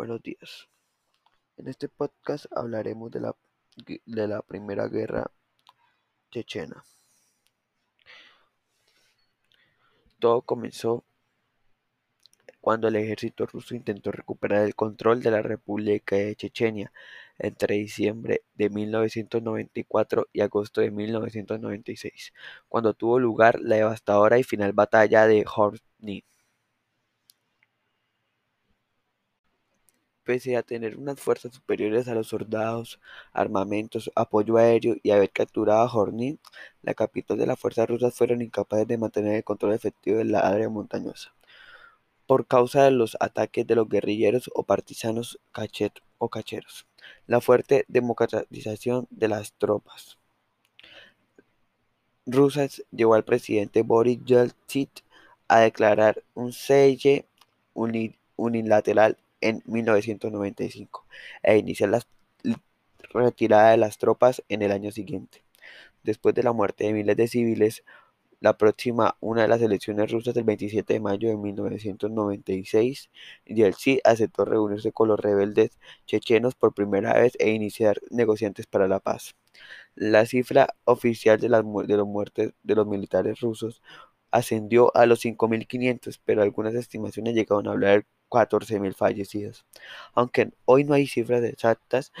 Buenos días. En este podcast hablaremos de la, de la Primera Guerra Chechena. Todo comenzó cuando el ejército ruso intentó recuperar el control de la República de Chechenia entre diciembre de 1994 y agosto de 1996, cuando tuvo lugar la devastadora y final batalla de Horny. Pese a tener unas fuerzas superiores a los soldados, armamentos, apoyo aéreo y haber capturado a Horny, la capital de las fuerzas rusas fueron incapaces de mantener el control efectivo de la área montañosa, por causa de los ataques de los guerrilleros o partisanos o cacheros, la fuerte democratización de las tropas rusas llevó al presidente Boris Yeltsin a declarar un cese unilateral en 1995 e iniciar la retirada de las tropas en el año siguiente. Después de la muerte de miles de civiles, la próxima una de las elecciones rusas del 27 de mayo de 1996, Yeltsin aceptó reunirse con los rebeldes chechenos por primera vez e iniciar negociantes para la paz. La cifra oficial de, las, de los muertes de los militares rusos ascendió a los 5.500, pero algunas estimaciones llegaron a hablar 14.000 fallecidos. Aunque hoy no hay cifras exactas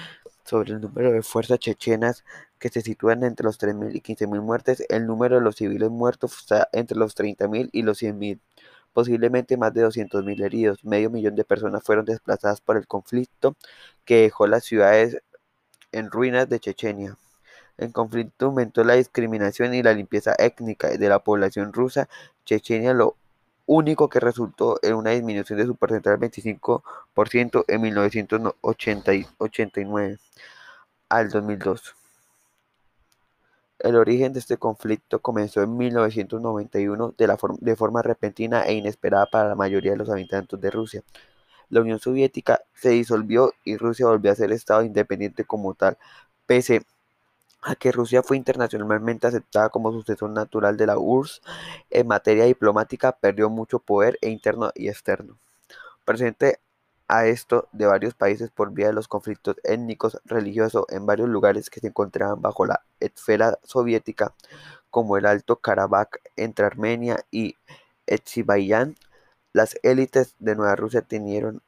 sobre el número de fuerzas chechenas que se sitúan entre los 3.000 y 15.000 muertes, el número de los civiles muertos está entre los 30.000 y los 100.000. Posiblemente más de 200.000 heridos. Medio millón de personas fueron desplazadas por el conflicto que dejó las ciudades en ruinas de Chechenia. El conflicto aumentó la discriminación y la limpieza étnica de la población rusa. Chechenia lo único que resultó en una disminución de su porcentaje del 25% en 1989 al 2002. El origen de este conflicto comenzó en 1991 de, la de forma repentina e inesperada para la mayoría de los habitantes de Rusia. La Unión Soviética se disolvió y Rusia volvió a ser Estado independiente como tal, pese a que Rusia fue internacionalmente aceptada como sucesor natural de la URSS, en materia diplomática perdió mucho poder e interno y externo. Presente a esto de varios países por vía de los conflictos étnicos religiosos en varios lugares que se encontraban bajo la esfera soviética, como el Alto Karabaj entre Armenia y Azerbaiyán, las élites de Nueva Rusia tenieron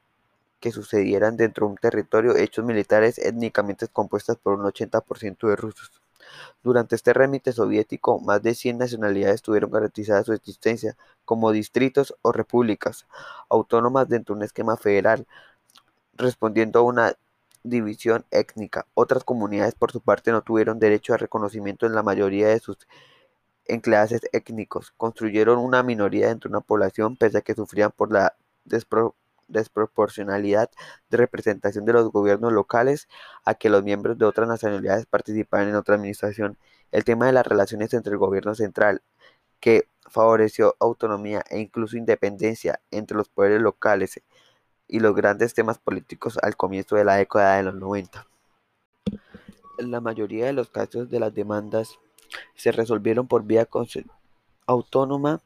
que sucedieran dentro de un territorio hechos militares étnicamente compuestas por un 80% de rusos. Durante este remite soviético, más de 100 nacionalidades tuvieron garantizada su existencia como distritos o repúblicas autónomas dentro de un esquema federal, respondiendo a una división étnica. Otras comunidades, por su parte, no tuvieron derecho a reconocimiento en la mayoría de sus enclaves étnicos. Construyeron una minoría dentro de una población pese a que sufrían por la desproporción desproporcionalidad de representación de los gobiernos locales a que los miembros de otras nacionalidades participaran en otra administración. El tema de las relaciones entre el gobierno central, que favoreció autonomía e incluso independencia entre los poderes locales y los grandes temas políticos al comienzo de la década de los 90. La mayoría de los casos de las demandas se resolvieron por vía autónoma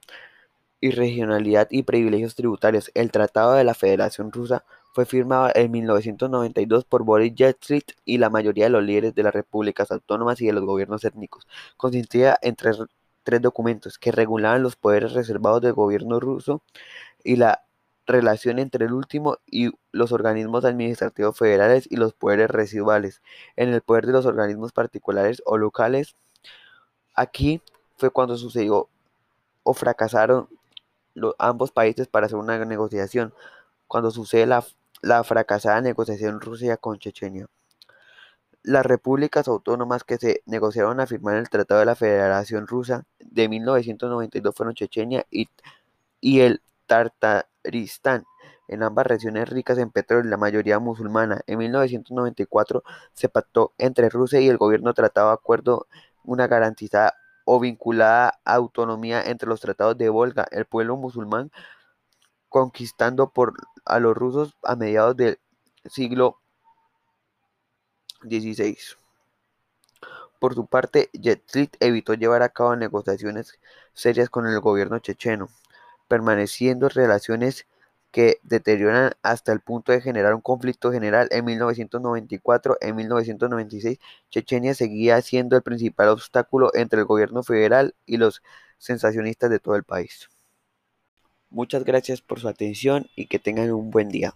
y regionalidad y privilegios tributarios. El Tratado de la Federación Rusa fue firmado en 1992 por Boris Yeltsin y la mayoría de los líderes de las repúblicas autónomas y de los gobiernos étnicos. Consistía en tres, tres documentos que regulaban los poderes reservados del gobierno ruso y la relación entre el último y los organismos administrativos federales y los poderes residuales. En el poder de los organismos particulares o locales, aquí fue cuando sucedió o fracasaron ambos países para hacer una negociación, cuando sucede la, la fracasada negociación Rusia con Chechenia. Las repúblicas autónomas que se negociaron a firmar el Tratado de la Federación Rusa de 1992 fueron Chechenia y, y el Tartaristán, en ambas regiones ricas en petróleo la mayoría musulmana. En 1994 se pactó entre Rusia y el gobierno tratado de acuerdo una garantizada o vinculada a autonomía entre los tratados de Volga, el pueblo musulmán conquistando por a los rusos a mediados del siglo XVI. Por su parte, Yeltsin evitó llevar a cabo negociaciones serias con el gobierno checheno, permaneciendo relaciones que deterioran hasta el punto de generar un conflicto general en 1994. En 1996, Chechenia seguía siendo el principal obstáculo entre el gobierno federal y los sensacionistas de todo el país. Muchas gracias por su atención y que tengan un buen día.